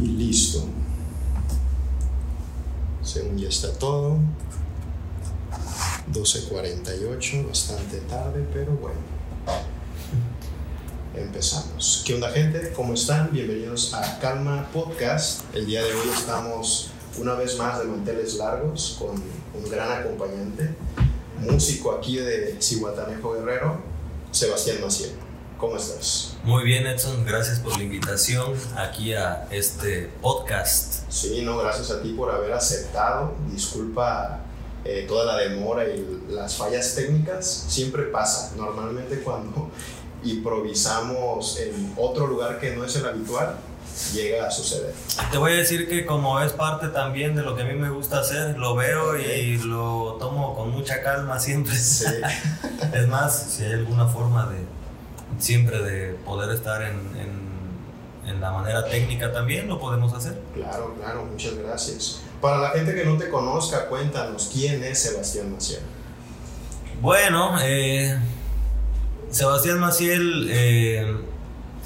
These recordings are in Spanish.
Y listo. Según ya está todo. 12.48, bastante tarde, pero bueno. Empezamos. ¿Qué onda gente? ¿Cómo están? Bienvenidos a Calma Podcast. El día de hoy estamos una vez más de manteles largos con un gran acompañante, músico aquí de Cihuatanejo Guerrero, Sebastián Maciel. ¿Cómo estás? Muy bien, Edson. Gracias por la invitación aquí a este podcast. Sí, no, gracias a ti por haber aceptado. Disculpa eh, toda la demora y las fallas técnicas. Siempre pasa. Normalmente cuando improvisamos en otro lugar que no es el habitual, llega a suceder. Te voy a decir que como es parte también de lo que a mí me gusta hacer, lo veo y lo tomo con mucha calma siempre. Sí. es más, si hay alguna forma de siempre de poder estar en, en, en la manera técnica también, lo podemos hacer. Claro, claro, muchas gracias. Para la gente que no te conozca, cuéntanos quién es Sebastián Maciel. Bueno, eh, Sebastián Maciel eh,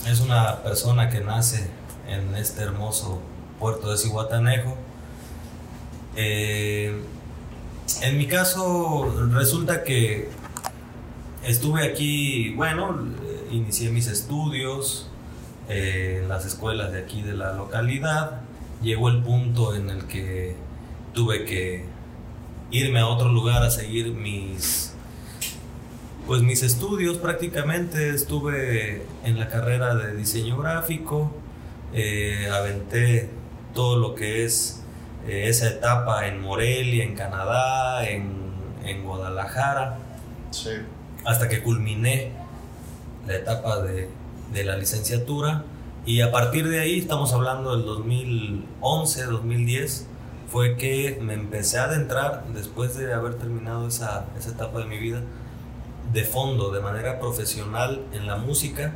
es una persona que nace en este hermoso puerto de Cihuatanejo. Eh, en mi caso, resulta que estuve aquí, bueno, inicié mis estudios eh, en las escuelas de aquí de la localidad. Llegó el punto en el que tuve que irme a otro lugar a seguir mis pues mis estudios prácticamente estuve en la carrera de diseño gráfico eh, aventé todo lo que es eh, esa etapa en Morelia, en Canadá, en, en Guadalajara, Sí. hasta que culminé la etapa de, de la licenciatura y a partir de ahí, estamos hablando del 2011, 2010, fue que me empecé a adentrar, después de haber terminado esa, esa etapa de mi vida, de fondo, de manera profesional en la música,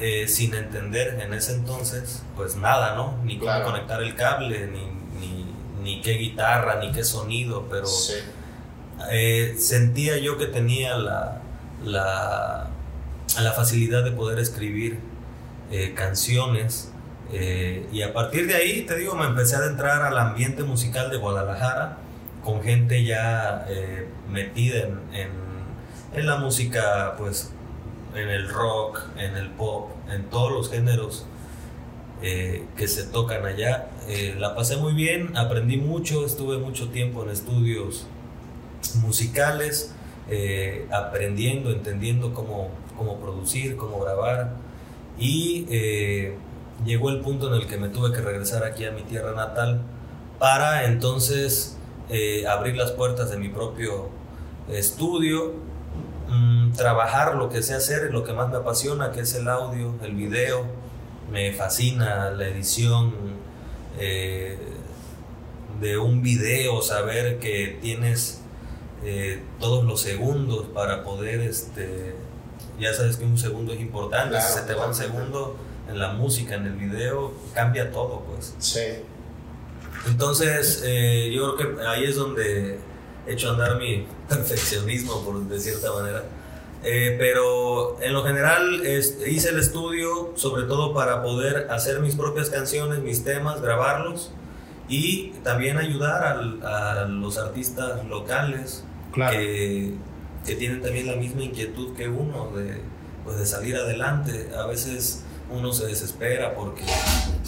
eh, sin entender en ese entonces, pues nada, ¿no? Ni cómo Claro. conectar el cable, ni, ni, ni qué guitarra, ni qué sonido, pero Sí. eh, sentía yo que tenía la, la, la facilidad de poder escribir eh, canciones. eh, y a partir de ahí, te digo, me empecé a adentrar al ambiente musical de Guadalajara con gente ya eh, metida en, en- la música, pues en el rock, en el pop, en todos los géneros que se tocan allá. La pasé muy bien, aprendí mucho, estuve mucho tiempo en estudios musicales, aprendiendo, entendiendo cómo, cómo producir, cómo grabar. Y eh, llegó el punto en el que me tuve que regresar aquí a mi tierra natal para entonces eh, abrir las puertas de mi propio estudio, mm, trabajar lo que sé hacer, lo que más me apasiona, que es el audio, el video. Me fascina la edición eh, de un video, saber que tienes todos los segundos para poder, este, ya sabes que un segundo es importante, Claro, si se te va un totalmente. segundo en la música, en el video, cambia todo, pues. Sí. Entonces, eh, yo creo que ahí es donde he hecho andar mi perfeccionismo, por de cierta manera. Eh, pero en lo general es- hice el estudio sobre todo para poder hacer mis propias canciones, mis temas, grabarlos y también ayudar al- a los artistas locales Claro. que, que tienen también la misma inquietud que uno de, pues, de salir adelante. A veces uno se desespera porque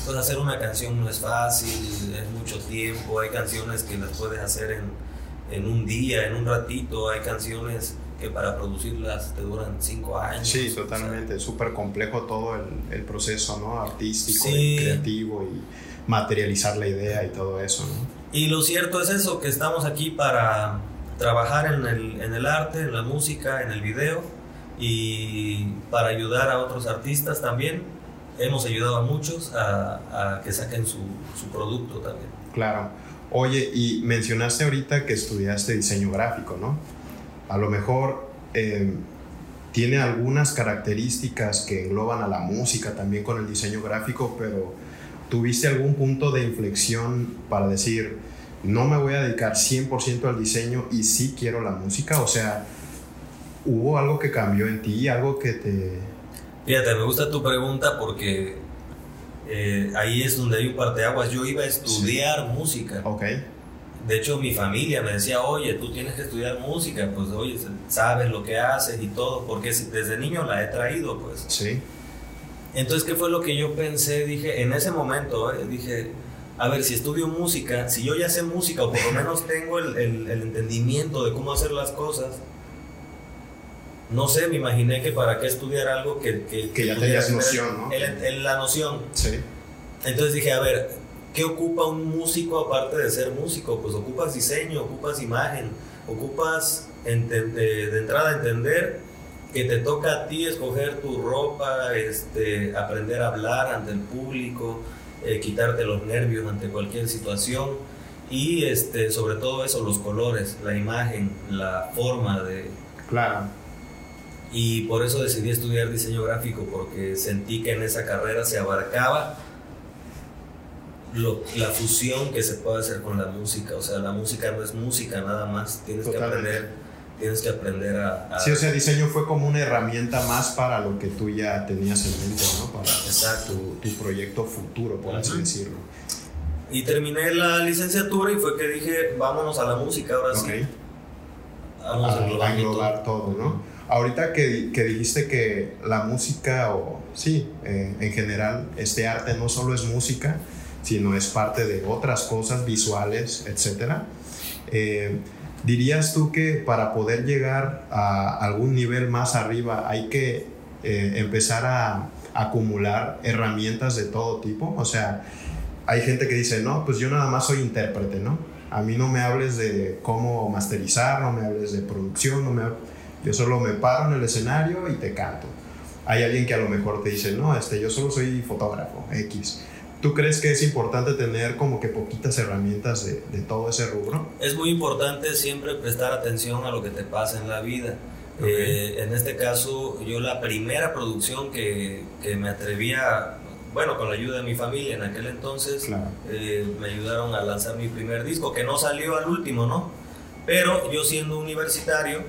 pues, hacer una canción no es fácil, es mucho tiempo, hay canciones que las puedes hacer en, en un día, en un ratito, hay canciones que para producirlas te duran cinco años. Sí, o sea, totalmente. Súper complejo todo el, el proceso, ¿no? Artístico, Sí. y creativo y materializar la idea y todo eso, ¿no? Y lo cierto es eso, que estamos aquí para trabajar en el, en el arte, en la música, en el video y para ayudar a otros artistas también. Hemos ayudado a muchos a, que saquen su, su producto también. Claro. Oye, y mencionaste ahorita que estudiaste diseño gráfico, ¿no? A lo mejor eh, tiene algunas características que engloban a la música también con el diseño gráfico, pero ¿tuviste algún punto de inflexión para decir, no me voy a dedicar 100% al diseño y sí quiero la música? O sea, ¿hubo algo que cambió en ti, algo que te... Fíjate, me gusta tu pregunta porque eh, ahí es donde hay un parteaguas. Yo iba a estudiar música. Ok. De hecho, mi familia me decía, oye, tú tienes que estudiar música, pues oye, sabes lo que haces y todo, porque desde niño la he traído, pues. Sí. Entonces, ¿qué fue lo que yo pensé? Dije, en ese momento, eh, dije, a ver, si estudio música, si yo ya sé música, o por lo menos tengo el, el, el entendimiento de cómo hacer las cosas, no sé, me imaginé que para qué estudiar algo que... Que, que ya tenías noción, ¿no? la noción. Sí. Entonces dije, a ver, ¿qué ocupa un músico aparte de ser músico? Pues ocupas diseño, ocupas imagen, ocupas de, entrada entender que te toca a ti escoger tu ropa, este, aprender a hablar ante el público, eh, quitarte los nervios ante cualquier situación y este, sobre todo eso, los colores, la imagen, la forma de... Claro y por eso decidí estudiar diseño gráfico, porque sentí que en esa carrera se abarcaba lo, la fusión que se puede hacer con la música. O sea, la música no es música nada más, tienes que aprender. Tienes que aprender a, Sí, o sea, diseño fue como una herramienta más para lo que tú ya tenías en mente, ¿no? Para Exacto. Tu, proyecto futuro, por así decirlo. Y terminé la licenciatura y fue que dije, vámonos a la música ahora sí. Vamos a, englobar todo, ¿no? Ahorita que, que, dijiste que la música, o sí, eh, en general, este arte no solo es música, sino es parte de otras cosas visuales, etc. Eh, ¿Dirías tú que para poder llegar a algún nivel más arriba hay que eh, empezar a acumular herramientas de todo tipo? O sea, hay gente que dice, no, pues yo nada más soy intérprete, ¿no? A mí no me hables de cómo masterizar, no me hables de producción, no me yo solo me paro en el escenario y te canto. Hay alguien que a lo mejor te dice, no, este, yo solo soy fotógrafo, X. ¿Tú crees que es importante tener como que poquitas herramientas de, de todo ese rubro? Es muy importante siempre prestar atención a lo que te pasa en la vida. Eh, en este caso, yo la primera producción que, que, me atrevía, bueno, con la ayuda de mi familia en aquel entonces, eh, me ayudaron a lanzar mi primer disco, que no salió al último, ¿no? Pero yo siendo universitario,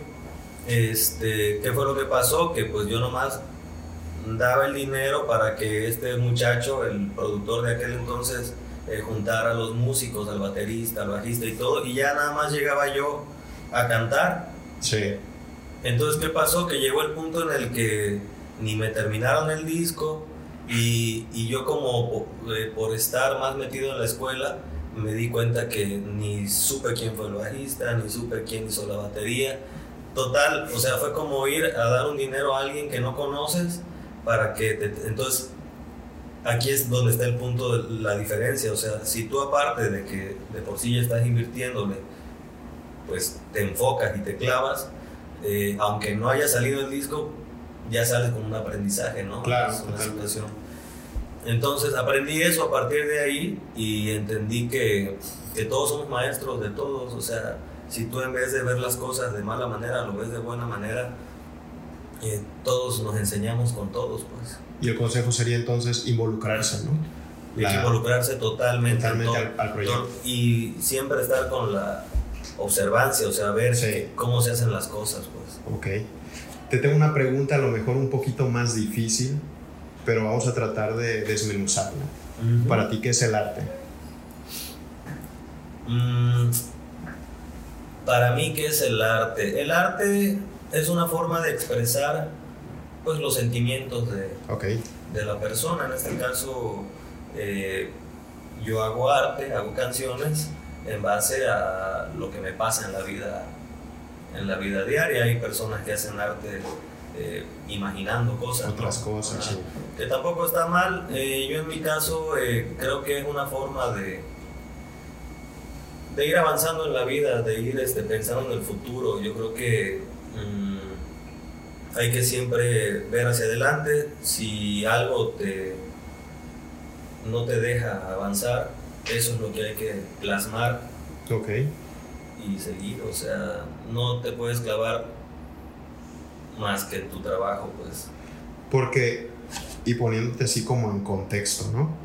este, ¿Qué fue lo que pasó? Que pues yo nomás daba el dinero para que este muchacho, el productor de aquel entonces, eh, juntara a los músicos, al baterista, al bajista y todo, y ya nada más llegaba yo a cantar. Sí. Entonces, ¿qué pasó? Que llegó el punto en el que ni me terminaron el disco y, y yo como eh, por estar más metido en la escuela, me di cuenta que ni supe quién fue el bajista, ni supe quién hizo la batería Total, o sea, fue como ir a dar un dinero a alguien que no conoces para que te, entonces aquí es donde está el punto de la diferencia, o sea, si tú aparte de que de por sí ya estás invirtiéndole, pues te enfocas y te clavas, eh, aunque no haya salido el disco, ya sales con un aprendizaje, ¿no? Claro, es una situación. Entonces aprendí eso a partir de ahí y entendí que, que todos somos maestros de todos, o sea, si tú en vez de ver las cosas de mala manera, lo ves de buena manera, eh, todos nos enseñamos con todos, pues. Y el consejo sería entonces involucrarse, ¿no? involucrarse totalmente, totalmente al, proyecto. y siempre estar con la observancia, o sea, ver cómo se hacen las cosas, pues. Ok. Te tengo una pregunta a lo mejor un poquito más difícil, pero vamos a tratar de desmenuzarla. Para ti, ¿qué es el arte? Mm, para mí, ¿qué es el arte? El arte es una forma de expresar pues, los sentimientos de, de la persona. En este caso, eh, yo hago arte, hago canciones en base a lo que me pasa en la vida, en la vida diaria. Hay personas que hacen arte eh, imaginando cosas. Otras cosas, Que tampoco está mal. Eh, yo en mi caso creo que es una forma de de ir avanzando en la vida, de ir este, pensando en el futuro. Yo creo que hay que siempre ver hacia adelante. Si algo te, no te deja avanzar, eso es lo que hay que plasmar. Ok. Y seguir, o sea, no te puedes clavar más que tu trabajo, pues. Porque, y poniéndote así como en contexto, ¿no?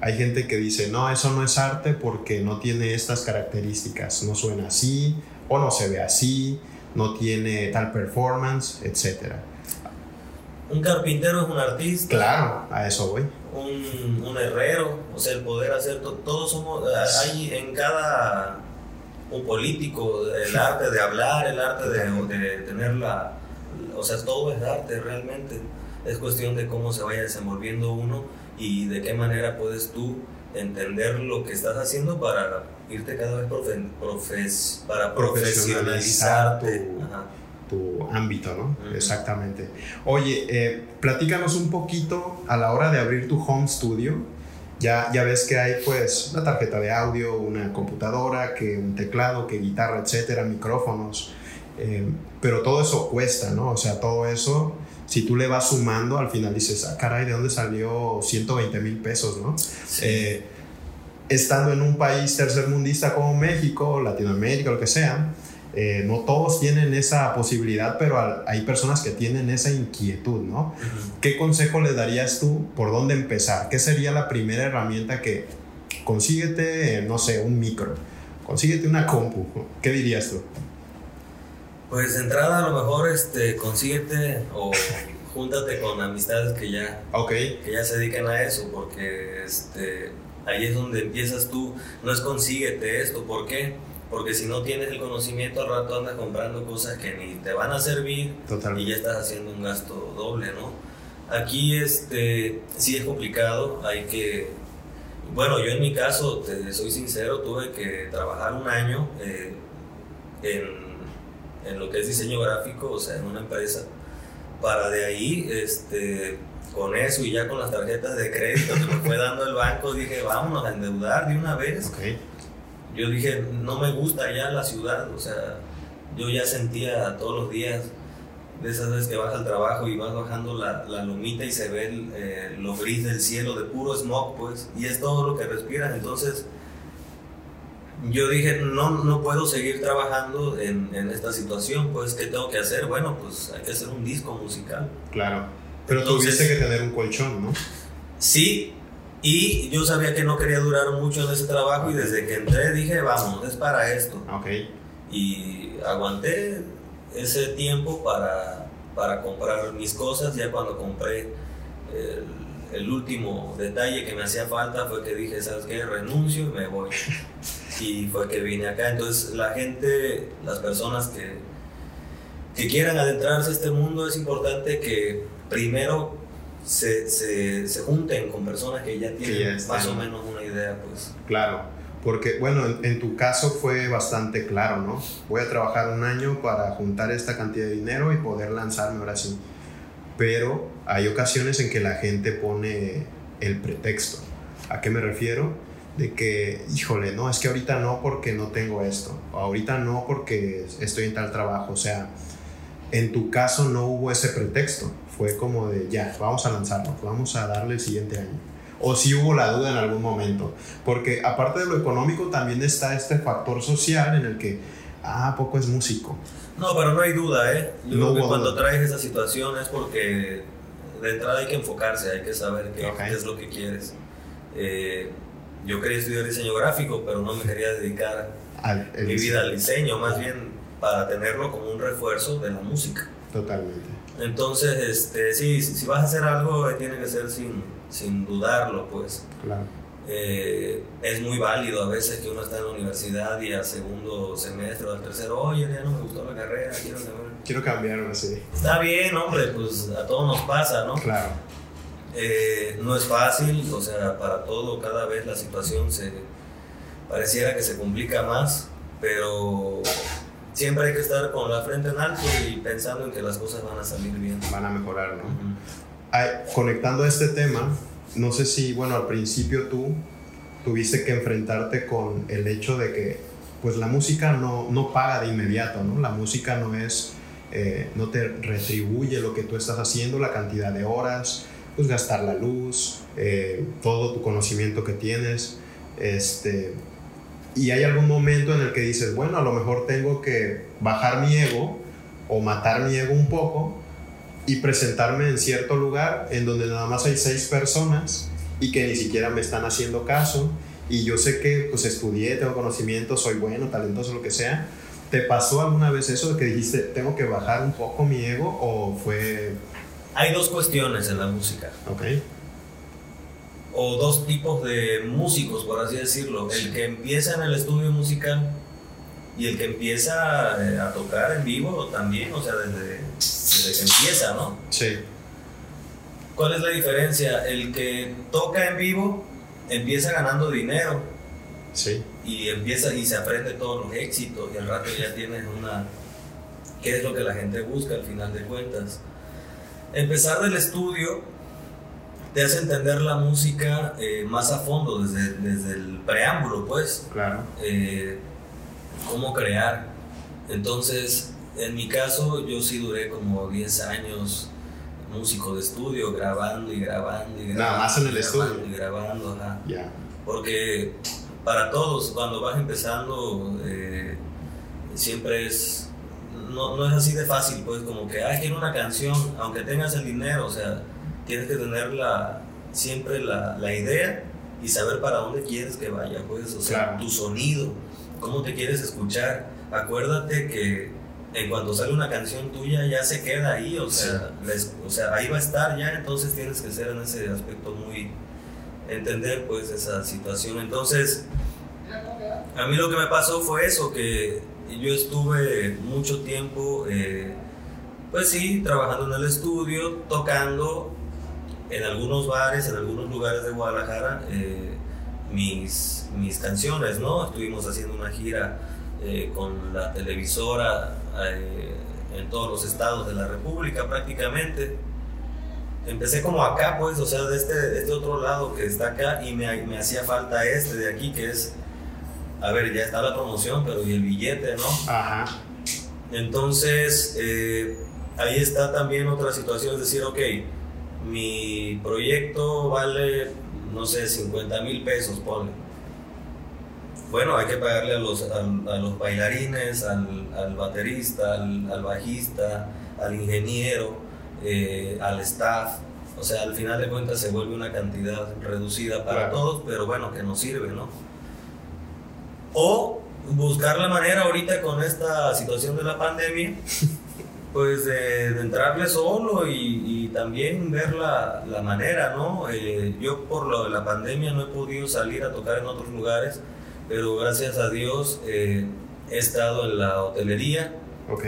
Hay gente que dice, no, eso no es arte porque no tiene estas características, no suena así o no se ve así, no tiene tal performance, etc. un carpintero es un artista. Claro, a eso voy. Un, un herrero, o sea, el poder hacer, todos somos, hay en cada, un político, el arte de hablar, el arte de, de tener la, o sea, todo es arte realmente. Es cuestión de cómo se vaya desenvolviendo uno y de qué manera puedes tú entender lo que estás haciendo para irte cada vez profes, para profesionalizar tu, ámbito, ¿no? Exactamente. Oye, eh, platícanos un poquito a la hora de abrir tu home studio. Ya, ya ves que hay pues una tarjeta de audio, una computadora, que un teclado, que guitarra, etcétera, micrófonos. Eh, pero todo eso cuesta, ¿no? O sea, todo eso, si tú le vas sumando, al final dices, ah, caray, ¿de dónde salió 120 mil pesos, ¿no? Eh, estando en un país tercermundista como México, Latinoamérica, lo que sea, eh, no todos tienen esa posibilidad, pero hay personas que tienen esa inquietud, ¿no? ¿Qué consejo le darías tú por dónde empezar? ¿Qué sería la primera herramienta que consíguete, no sé, un micro, consíguete una compu? ¿Qué dirías tú? Pues de entrada a lo mejor este, consíguete o júntate con amistades que ya, okay. que ya se dedican a eso, porque este, ahí es donde empiezas tú, no es consíguete esto, ¿por qué? Porque si no tienes el conocimiento al rato andas comprando cosas que ni te van a servir y ya estás haciendo un gasto doble, ¿no? Aquí este, sí es complicado, hay que... Bueno, yo en mi caso, te soy sincero, tuve que trabajar un año eh, en, en lo que es diseño gráfico, o sea, en una empresa, para de ahí este, con eso y ya con las tarjetas de crédito que me fue dando el banco, dije, vámonos a endeudar de una vez. Yo dije, no me gusta ya la ciudad, o sea, yo ya sentía todos los días de esas veces que vas al trabajo y vas bajando la, la lomita y se ve el, eh, lo gris del cielo de puro smog, pues, y es todo lo que respiras. Entonces, yo dije, no, no puedo seguir trabajando en, en esta situación, pues, ¿qué tengo que hacer? Bueno, pues hay que hacer un disco musical. Claro. Pero tuviste que tener un colchón, ¿no? Sí, y yo sabía que no quería durar mucho en ese trabajo y desde que entré dije, vamos, es para esto. Ok. Y aguanté ese tiempo para, para comprar mis cosas. Ya cuando compré el, el, último detalle que me hacía falta fue que dije, ¿sabes qué? Renuncio y me voy. y fue que vine acá. Entonces la gente, las personas que, que quieran adentrarse a este mundo, es importante que primero se, se, se junten con personas que ya tienen más o menos una idea, pues. Claro, porque bueno, en, tu caso fue bastante claro, ¿no? Voy a trabajar un año para juntar esta cantidad de dinero y poder lanzarme ahora sí. Pero hay ocasiones en que la gente pone el pretexto. ¿A qué me refiero? De que, híjole, no, es que ahorita no porque no tengo esto, o ahorita no porque estoy en tal trabajo, o sea, en tu caso no hubo ese pretexto fue como de ya, vamos a lanzarlo, vamos a darle el siguiente año. O si hubo la duda en algún momento. Porque aparte de lo económico también está este factor social en el que, ah, poco es músico. No, pero no hay duda, ¿eh? Yo que cuando traes esa situación es porque de entrada hay que enfocarse, hay que saber qué, es lo que quieres. Eh, yo quería estudiar diseño gráfico, pero no me quería dedicar mi vida al diseño, más bien para tenerlo como un refuerzo de la música. Totalmente. Entonces, este, sí, si vas a hacer algo, tiene que ser sin, sin dudarlo, pues. Claro. Eh, es muy válido a veces que uno está en la universidad y al segundo semestre o al tercero, oye, ya no me gustó la carrera, quiero cambiar. Quiero cambiarme, sí. Está bien, hombre, pues a todos nos pasa, ¿no? Claro. Eh, no es fácil, o sea, para todo, cada vez la situación se pareciera que se complica más, pero siempre hay que estar con la frente en alto y pensando en que las cosas van a salir bien. Van a mejorar, ¿no? conectando a este tema, no sé si, bueno, al principio tú tuviste que enfrentarte con el hecho de que, pues la música no, no paga de inmediato, ¿no? La música no es, eh, no te retribuye lo que tú estás haciendo, la cantidad de horas, pues gastar la luz, eh, todo tu conocimiento que tienes, este y hay algún momento en el que dices, bueno, a lo mejor tengo que bajar mi ego o matar mi ego un poco y presentarme en cierto lugar en donde nada más hay seis personas y que ni siquiera me están haciendo caso y yo sé que pues estudié, tengo conocimiento, soy bueno, talentoso, lo que sea. ¿Te pasó alguna vez eso de que dijiste, tengo que bajar un poco mi ego o fue hay dos cuestiones en la música. Ok. O dos tipos de músicos, por así decirlo. El que empieza en el estudio musical y el que empieza eh, a tocar en vivo también, o sea, desde, desde que empieza, ¿no? Sí. ¿Cuál es la diferencia? El que toca en vivo empieza ganando dinero Sí. y empieza y se aprende todos los éxitos y al rato ya tienes una qué es lo que la gente busca al final de cuentas empezar del estudio te hace entender la música eh, más a fondo desde, desde el preámbulo pues Claro. eh, cómo crear entonces en mi caso yo sí duré como 10 años músico de estudio grabando y grabando y grabando Nada más en el grabando estudio. y grabando ajá. Ya. Porque para todos, cuando vas empezando, eh, siempre es. No, no es así de fácil, pues, como que, ay, quiero una canción, aunque tengas el dinero, o sea, tienes que tener la, siempre la, la idea y saber para dónde quieres que vaya, pues, o sea, Claro. tu sonido, cómo te quieres escuchar. Acuérdate que en cuando sale una canción tuya ya se queda ahí, o sea, les- o sea, ahí va a estar ya, entonces tienes que ser en ese aspecto muy entender pues esa situación. Entonces, a mí lo que me pasó fue eso, que yo estuve mucho tiempo, eh, pues sí, trabajando en el estudio, tocando en algunos bares, en algunos lugares de Guadalajara, eh, mis, mis canciones, ¿no? Estuvimos haciendo una gira eh, con la televisora en todos los estados de la República prácticamente empecé como acá, pues, o sea, de este, de este otro lado que está acá y me, me hacía falta este de aquí, que es, a ver, ya está la promoción, pero y el billete, ¿no? Ajá. Entonces, eh, ahí está también otra situación, es decir, ok, mi proyecto vale, no sé, 50 mil pesos, ponle. Bueno, hay que pagarle a los, a, los bailarines, al, al baterista, al, al bajista, al ingeniero, eh, al staff. O sea, al final de cuentas se vuelve una cantidad reducida para Claro. todos, pero bueno, que nos sirve, ¿no? O buscar la manera ahorita con esta situación de la pandemia, pues de, de entrarle solo y, y también ver la, la manera, ¿no? Eh, yo por lo de la pandemia no he podido salir a tocar en otros lugares, pero gracias a Dios eh, he estado en la hotelería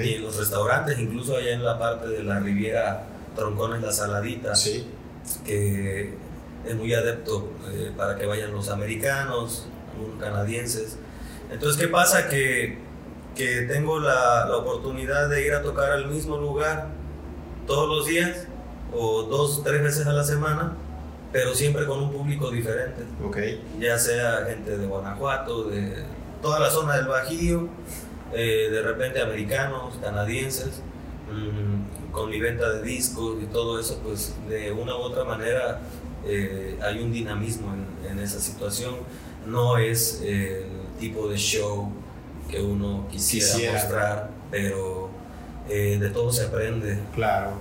y en los restaurantes, incluso allá en la parte de la Riviera Troncones, La Saladita Sí. que es muy adepto eh, para que vayan los americanos, algunos canadienses. Entonces, ¿qué pasa? Que, que tengo la, la oportunidad de ir a tocar al mismo lugar todos los días o dos, tres veces a la semana, pero siempre con un público diferente, Ok. ya sea gente de Guanajuato, de toda la zona del Bajío, eh, de repente americanos, canadienses, mm, con mi venta de discos y todo eso, pues de una u otra manera eh, hay un dinamismo en, en esa situación. No es eh, tipo de show que uno quisiera, Quisiera. mostrar, pero eh, de todo se aprende. Claro.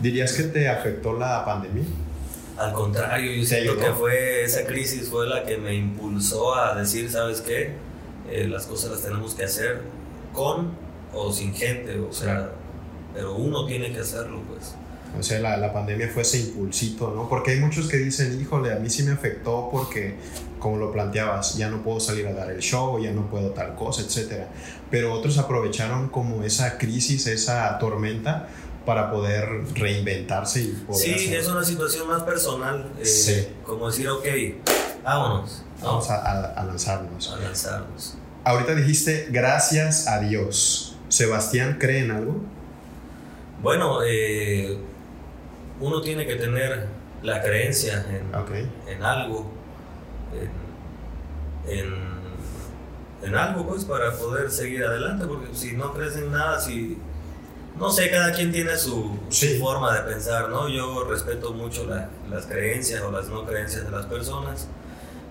¿Dirías que te afectó la pandemia? Al contrario, yo ¿Te siento ayudó? que fue esa crisis fue la que me impulsó a decir, ¿sabes qué? Eh, las cosas las tenemos que hacer con o sin gente, o sea, Claro. pero uno tiene que hacerlo, pues. O sea, la, la pandemia fue ese impulsito, ¿no? Porque hay muchos que dicen, híjole, a mí sí me afectó porque, como lo planteabas, ya no puedo salir a dar el show, ya no puedo tal cosa, etc. Pero otros aprovecharon como esa crisis, esa tormenta, para poder reinventarse y poder Sí, hacer- es una situación más personal, eh, Sí. como decir, ok, vámonos, Vamos vamos a, a- a lanzarnos. a lanzarnos. Ahorita dijiste, gracias a Dios. ¿Sebastián cree en algo? Bueno, eh, uno tiene que tener la creencia en, algo, en, en, en algo pues para poder seguir adelante, porque si no crees en nada, si... No sé, cada quien tiene su, forma de pensar, ¿no? Yo respeto mucho la- las creencias o las no creencias de las personas.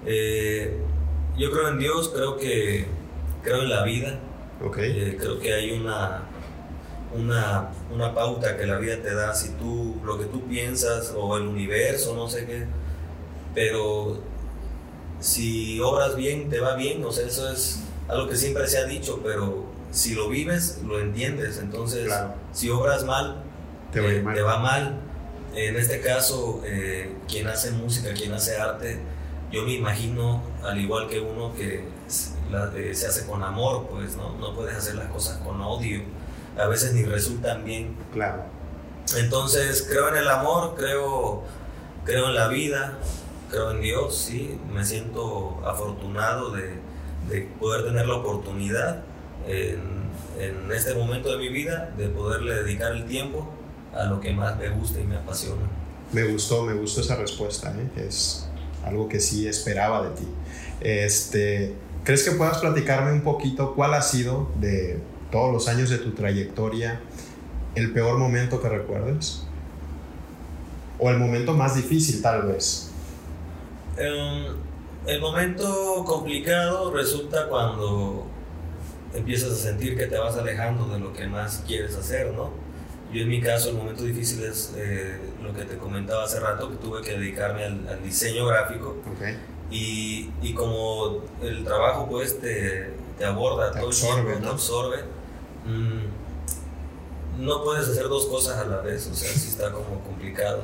Eh, yo creo en Dios, creo que creo en la vida, Ok. eh, creo que hay una, una, una pauta que la vida te da si tú, lo que tú piensas o el universo, no sé qué, pero si obras bien, te va bien, o sea, eso es algo que siempre se ha dicho, pero si lo vives, lo entiendes, entonces Claro. si obras mal, Te va a ir eh, mal. te va mal, En este caso, eh, quien hace música, quien hace arte, yo me imagino, al igual que uno que eh, se hace con amor, pues no, no puedes hacer las cosas con odio. A veces ni resultan bien. Claro. Entonces, creo en el amor, creo, creo en la vida, creo en Dios, sí. Me siento afortunado de, de poder tener la oportunidad en, en este momento de mi vida de poderle dedicar el tiempo a lo que más me gusta y me apasiona. Me gustó, me gustó esa respuesta, ¿eh? es algo que sí esperaba de ti. Este, ¿Crees que puedas platicarme un poquito cuál ha sido de todos los años de tu trayectoria el peor momento que recuerdes? ¿O el momento más difícil tal vez? Um, el momento complicado resulta cuando empiezas a sentir que te vas alejando de lo que más quieres hacer, ¿no? Yo en mi caso el momento difícil es eh, lo que te comentaba hace rato, que tuve que dedicarme al, diseño gráfico. Okay. Y, y, como el trabajo pues te, te aborda Te todo absorbe, el tiempo, te ¿no? absorbe, mm, no puedes hacer dos cosas a la vez, o sea, sí está como complicado.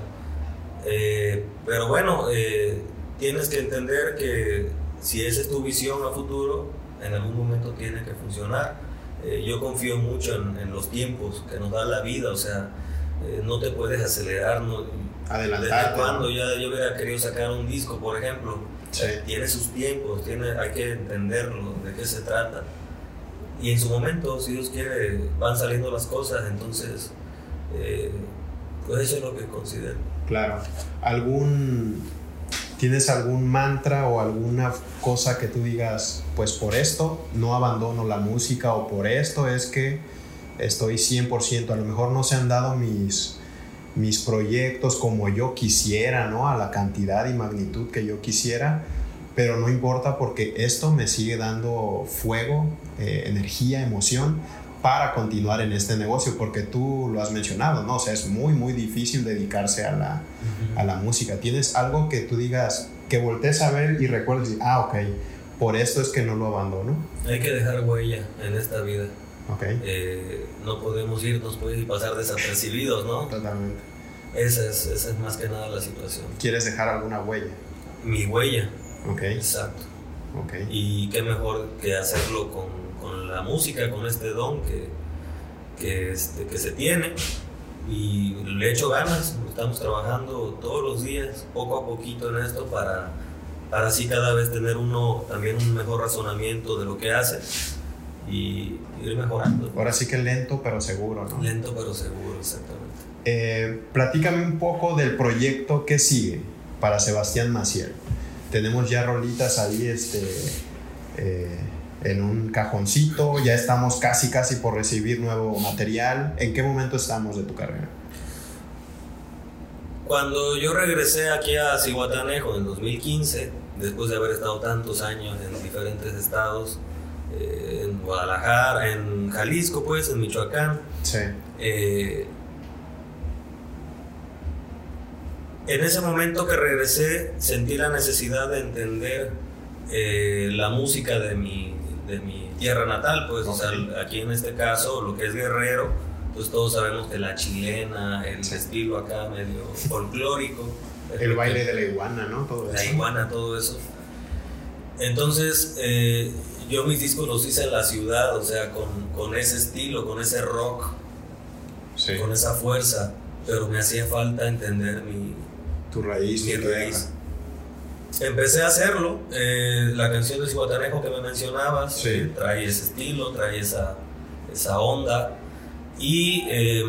Eh, pero bueno, eh, tienes que entender que si esa es tu visión a futuro, en algún momento tiene que funcionar. Eh, yo confío mucho en, en, los tiempos que nos da la vida, o sea, no te puedes acelerar. No, Adelantar. ¿Desde cuando ya yo hubiera querido sacar un disco, por ejemplo? Sí. Tiene sus tiempos, tiene, hay que entenderlo, de qué se trata. Y en su momento, si Dios quiere, van saliendo las cosas, entonces, eh, pues eso es lo que considero. Claro. ¿Algún ¿Tienes algún mantra o alguna cosa que tú digas, pues por esto no abandono la música o por esto es que estoy 100%, a lo mejor no se han dado mis, mis proyectos como yo quisiera, ¿no? A la cantidad y magnitud que yo quisiera, pero no importa porque esto me sigue dando fuego, eh, energía, emoción para continuar en este negocio, porque tú lo has mencionado, ¿no? O sea, es muy, muy difícil dedicarse a la, uh -huh. a la música. ¿Tienes algo que tú digas, que voltees a ver y recuerdes, ah, ok, por esto es que no lo abandono? Hay que dejar huella en esta vida. Ok. Eh, no podemos irnos pues, y pasar desapercibidos, ¿no? Totalmente. Esa es, esa es más que nada la situación. ¿Quieres dejar alguna huella? Mi huella. Ok. Exacto. Ok. Y qué mejor que hacerlo con con la música, con este don que, que, este, que se tiene. Y le echo ganas, estamos trabajando todos los días, poco a poquito en esto, para, para así cada vez tener uno también un mejor razonamiento de lo que hace y ir mejorando. Ahora sí que lento pero seguro, ¿no? Lento pero seguro, exactamente. Eh, platícame un poco del proyecto que sigue para Sebastián Maciel. Tenemos ya rolitas ahí, este... Eh, en un cajoncito, ya estamos casi casi por recibir nuevo material. ¿En qué momento estamos de tu carrera? Cuando yo regresé aquí a Cihuatanejo en 2015, después de haber estado tantos años en diferentes estados, eh, en Guadalajara, en Jalisco, pues, en Michoacán, sí. eh, en ese momento que regresé sentí la necesidad de entender eh, la música de mi, de mi tierra natal, pues, okay. o sea, aquí en este caso, lo que es guerrero, pues todos sabemos que la chilena, el estilo acá medio folclórico. El baile de la iguana, ¿no? Todo la eso. iguana, todo eso. Entonces, eh, yo mis discos los hice en la ciudad, o sea, con, con ese estilo, con ese rock, sí. con esa fuerza, pero me hacía falta entender mi, tu raíz, mi raíz. Empecé a hacerlo. Eh, la canción de Cihuatanejo que me mencionabas sí. eh, trae ese estilo, trae esa, esa onda. Y eh,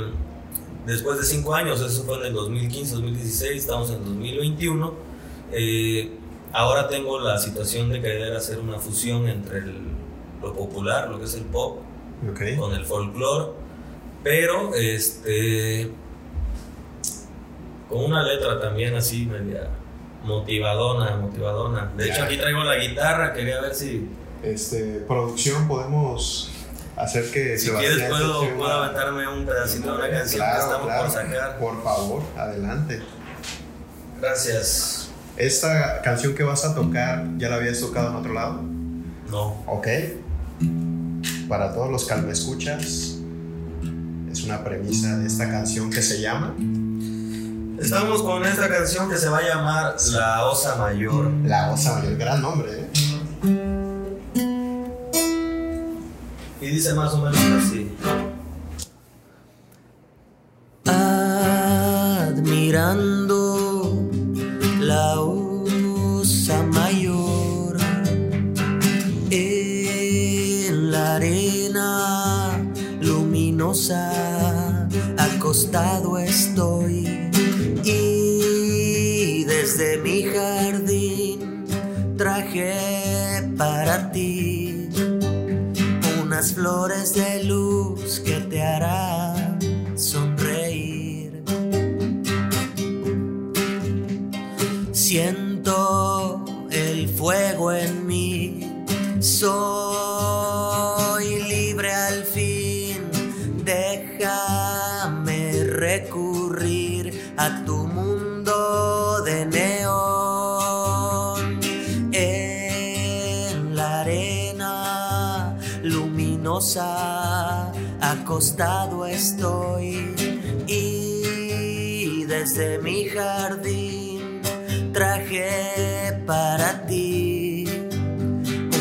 después de cinco años, eso fue en el 2015, 2016, estamos en el 2021. eh, ahora tengo la situación de querer hacer una fusión entre el, lo popular, lo que es el pop, okay. con el folclore, pero este, con una letra también así media motivadona, motivadona. De Ya. hecho, aquí traigo la guitarra, quería ver si, Este, producción, podemos hacer que si Sebastián quieres puedo, puedo una- aventarme un pedacito de una canción Claro, que estamos claro. por sacar. Por favor, adelante. Gracias. Esta canción que vas a tocar, ¿ya la habías tocado en otro lado? No. Ok. Para todos los que me escuchas, es una premisa de esta canción que se llama. Estamos con esta canción que se va a llamar La Osa Mayor. La Osa Mayor, gran nombre, ¿eh? Y dice más o menos así. Admirando acostado estoy y desde mi jardín traje para ti unas flores de luz que te harán sonreír. Siento el fuego en mí, acostado estoy y desde mi jardín traje para ti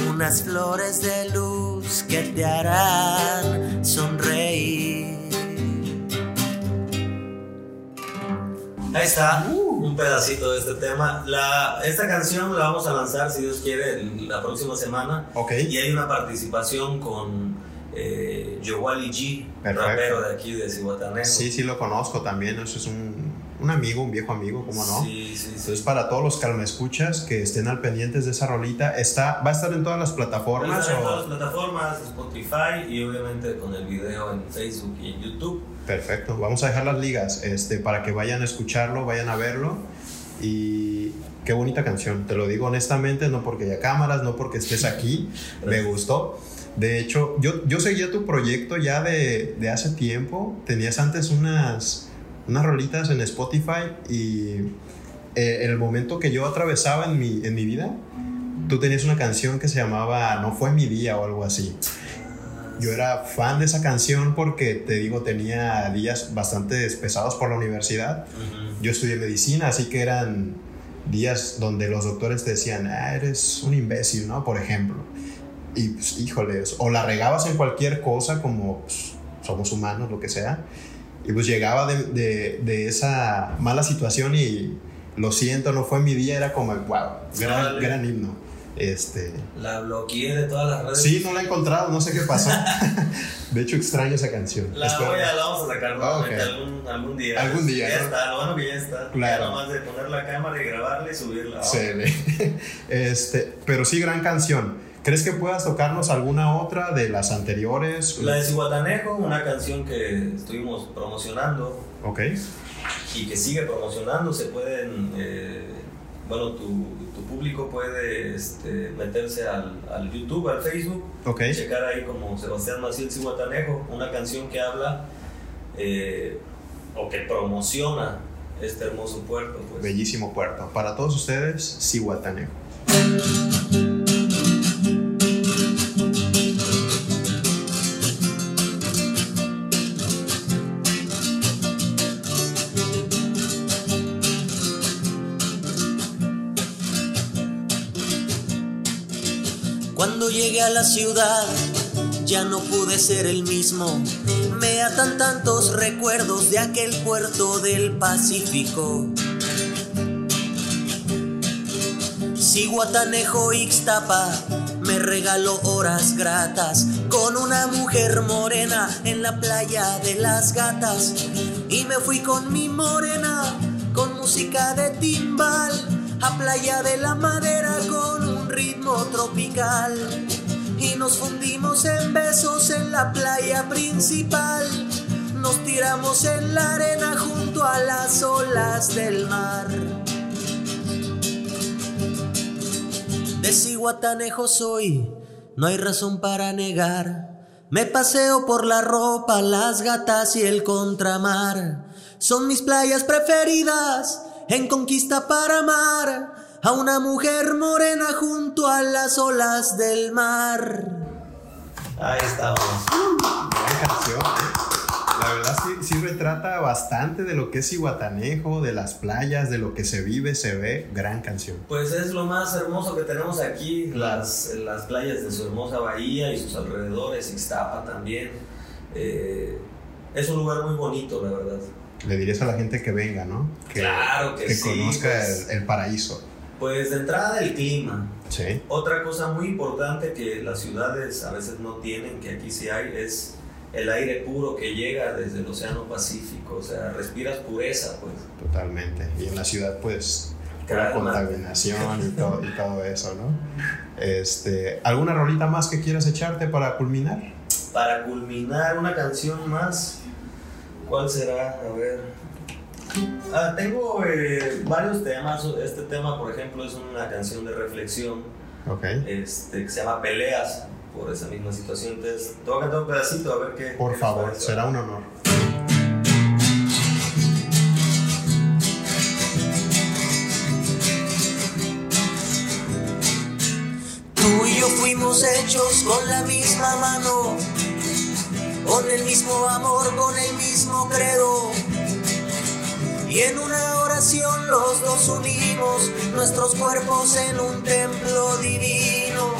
unas flores de luz que te harán sonreír. Ahí está, un pedacito de este tema. La, esta canción la vamos a lanzar, si Dios quiere, la próxima semana. Ok. Y hay una participación con eh, Yowali G, Perfecto. rapero de aquí de Cihuatanejo. Sí, sí lo conozco también. Eso es un, un amigo, un viejo amigo, ¿cómo no? Sí, sí, sí. Entonces, para todos los que me escuchas que estén al pendientes de esa rolita, está, va a estar en todas las Va a plataformas. estar en todas las plataformas, Spotify y obviamente con el video en Facebook y en YouTube. Perfecto, vamos a dejar las ligas este, para que vayan a escucharlo, vayan a verlo. Y qué bonita canción, te lo digo honestamente, no porque haya cámaras, no porque estés aquí, me gustó. De hecho, yo, yo seguía tu proyecto ya de, de hace tiempo, tenías antes unas, unas rolitas en Spotify y eh, en el momento que yo atravesaba en mi, en mi vida, tú tenías una canción que se llamaba No fue mi día o algo así. Yo era fan de esa canción porque, te digo, tenía días bastante pesados por la universidad. Yo estudié medicina, así que eran días donde los doctores te decían, ah, eres un imbécil, ¿no? Por ejemplo. Y, pues, híjole, o la regabas en cualquier cosa, como pues, somos humanos, lo que sea. Y pues llegaba de, de, de esa mala situación y lo siento, no fue mi día, era como, wow, gran, gran himno. Este, La bloqueé de todas las redes. Sí, no la he encontrado, no sé qué pasó. De hecho, extraño esa canción. La, voy a, la vamos a sacar Ah, nuevamente ok. algún, algún día. Algún día, Ya ¿no? está, lo bueno que ya está. Claro. Ya nomás de poner la cámara y grabarla y subirla. Sí, este, pero sí, gran canción. ¿Crees que puedas tocarnos alguna otra de las anteriores? La de Cihuatanejo, una canción que estuvimos promocionando Ok, y que sigue promocionando. Se pueden, eh, bueno, tu, tu público puede este, meterse al, al YouTube, al Facebook, ok. checar ahí como Sebastián Maciel Cihuatanejo, una canción que habla eh, o que promociona este hermoso puerto. Pues. Bellísimo puerto. Para todos ustedes, Cihuatanejo. Cuando llegué a la ciudad ya no pude ser el mismo. Me atan tantos recuerdos de aquel puerto del Pacífico. Guatanejo Ixtapa me regaló horas gratas con una mujer morena en la playa de las gatas. Y me fui con mi morena con música de timbal a playa de la madera con ritmo tropical. Y nos fundimos en besos en la playa principal. Nos tiramos en la arena junto a las olas del mar. De Cihuatanejo soy, no hay razón para negar. Me paseo por la ropa, las gatas y el contramar. Son mis playas preferidas, en conquista para amar a una mujer morena junto a las olas del mar. Ahí estamos. Gran canción. ¿eh? La verdad sí, sí retrata bastante de lo que es Iguatanejo, de las playas, de lo que se vive, se ve. Gran canción. Pues es lo más hermoso que tenemos aquí, las, las playas de su hermosa bahía y sus alrededores, Ixtapa también. Eh, es un lugar muy bonito, la verdad. Le dirías a la gente que venga, ¿no? Que, Claro que sí, conozca pues. el, el paraíso. Pues de entrada el clima. Sí. Otra cosa muy importante que las ciudades a veces no tienen, que aquí sí hay, es el aire puro que llega desde el Océano Pacífico. O sea, respiras pureza, pues. Totalmente. Y en la ciudad, pues, la contaminación y todo, y todo eso, ¿no? Este, ¿Alguna rolita más que quieras echarte para culminar? Para culminar una canción más, ¿cuál será? A ver. Ah, tengo eh, varios temas. Este tema, por ejemplo, es una canción de reflexión Ok. este, que se llama Peleas por esa misma situación. Entonces, te voy a cantar un pedacito a ver qué. Por qué favor, parece. será un honor. Tú y yo fuimos hechos con la misma mano, con el mismo amor, con el mismo credo. Y en una oración los dos unimos nuestros cuerpos en un templo divino.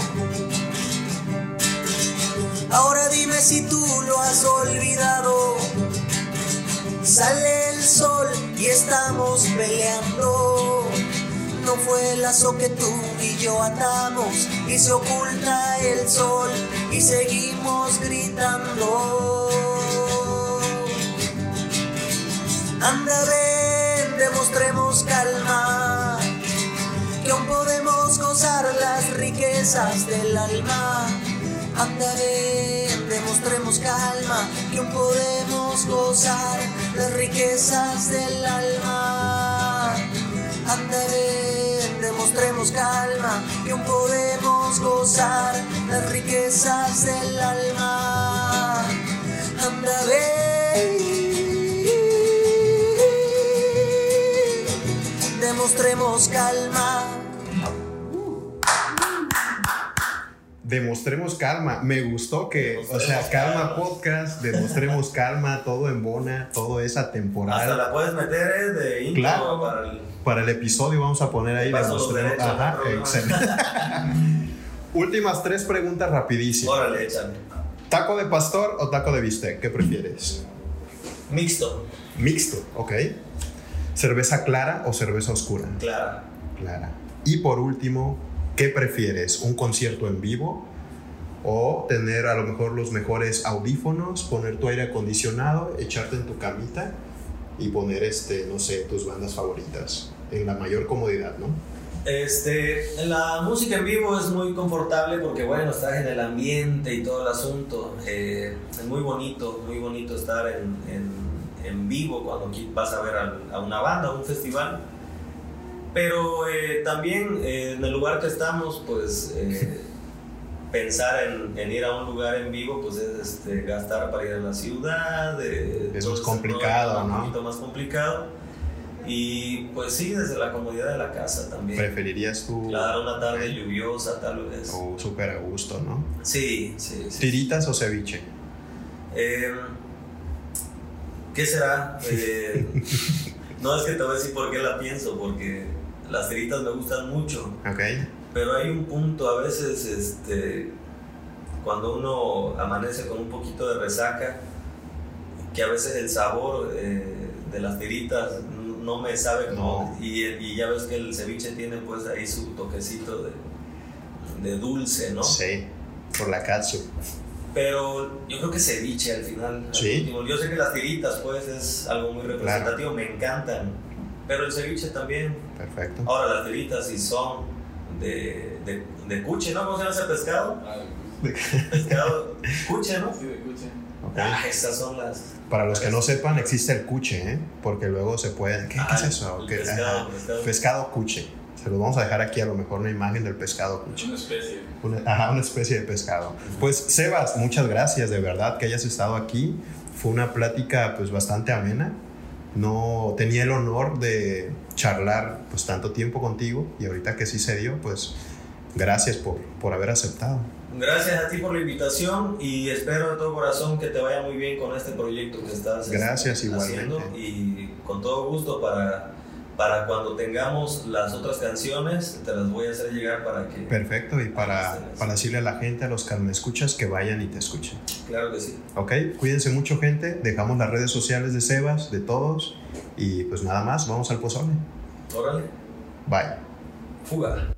Ahora dime si tú lo has olvidado. Sale el sol y estamos peleando. No fue el lazo que tú y yo atamos y se oculta el sol y seguimos gritando. Anda ven, demostremos calma, que aún podemos gozar las riquezas del alma. Anda ven, demostremos calma, que aún podemos gozar las riquezas del alma. Anda ven, demostremos calma, que aún podemos gozar las riquezas del alma. Anda demostremos calma. Demostremos calma. Me gustó que, o sea, calma calma. podcast, demostremos calma, todo en bona, todo es Hasta atemporal. la puedes meter eh, de intro Claro. para el. Para el episodio vamos a poner ahí demostremos. Ajá, excelente. Últimas tres preguntas rapidísimas. Órale, échale. ¿Taco de pastor o taco de bistec? ¿Qué prefieres? Mixto, Mixto, ok. ¿Cerveza clara o cerveza oscura? clara. Clara. Y por último, ¿qué prefieres? ¿Un concierto en vivo? ¿O tener a lo mejor los mejores audífonos, poner tu aire acondicionado, echarte en tu camita y poner, este, no sé, tus bandas favoritas? En la mayor comodidad, ¿no? Este, la música en vivo es muy confortable porque, bueno, estás en el ambiente y todo el asunto. Eh, es muy bonito, muy bonito estar en, en- en vivo cuando vas a ver a, a una banda, a un festival. Pero eh, también eh, en el lugar que estamos, pues eh, pensar en, en ir a un lugar en vivo, pues es este, gastar para ir a la ciudad. eh, Eso todo es complicado, ¿no? Un poquito más complicado. Y pues sí, desde la comodidad de la casa también. ¿Preferirías tú Claro, una tarde lluviosa tal vez. o súper a gusto, no? Sí, sí, sí. ¿Tiritas o ceviche? Eh, ¿Qué será? Eh, no es que te voy a decir por qué la pienso, porque las tiritas me gustan mucho, ¿Ok? pero hay un punto a veces, este, cuando uno amanece con un poquito de resaca, que a veces el sabor eh, de las tiritas no me sabe como, y, y ya ves que el ceviche tiene pues ahí su toquecito de, de dulce, ¿no? Sí, por la katsu. Pero yo creo que ceviche al final. al Sí. último. Yo sé que las tiritas, pues, es algo muy representativo, me encantan. Pero el ceviche también. Perfecto. Ahora, las tiritas sí son de, de, de cuche, ¿no? ¿Cómo se llama ese pescado? Ah, Pescado cuche, ¿no? sí, escuchen. Ok. Ah, estas son las. Para los que no sepan, existe el cuche, ¿eh? Porque luego se pueden... ¿Qué, qué Ah, es eso? el ¿Qué- pescado, ajá. pescado. Pescado cuche. Se los vamos a dejar aquí a lo mejor una imagen del pescado Es cuche. una especie. Una, ajá, una especie de pescado. Pues Sebas, muchas gracias de verdad que hayas estado aquí. Fue una plática pues bastante amena. No tenía el honor de charlar pues tanto tiempo contigo y ahorita que sí se dio pues Gracias por, por haber aceptado. Gracias a ti por la invitación y espero de todo corazón que te vaya muy bien con este proyecto que estás Gracias, haciendo igualmente. y con todo gusto para, para cuando tengamos las otras canciones te las voy a hacer llegar para que... Perfecto, y para, para decirle a la gente, a los que me escuchas, que vayan y te escuchen. Claro que sí. Ok, cuídense mucho gente, dejamos las redes sociales de Sebas, de todos, y pues nada más, vamos al pozole. Órale. Bye. Fuga.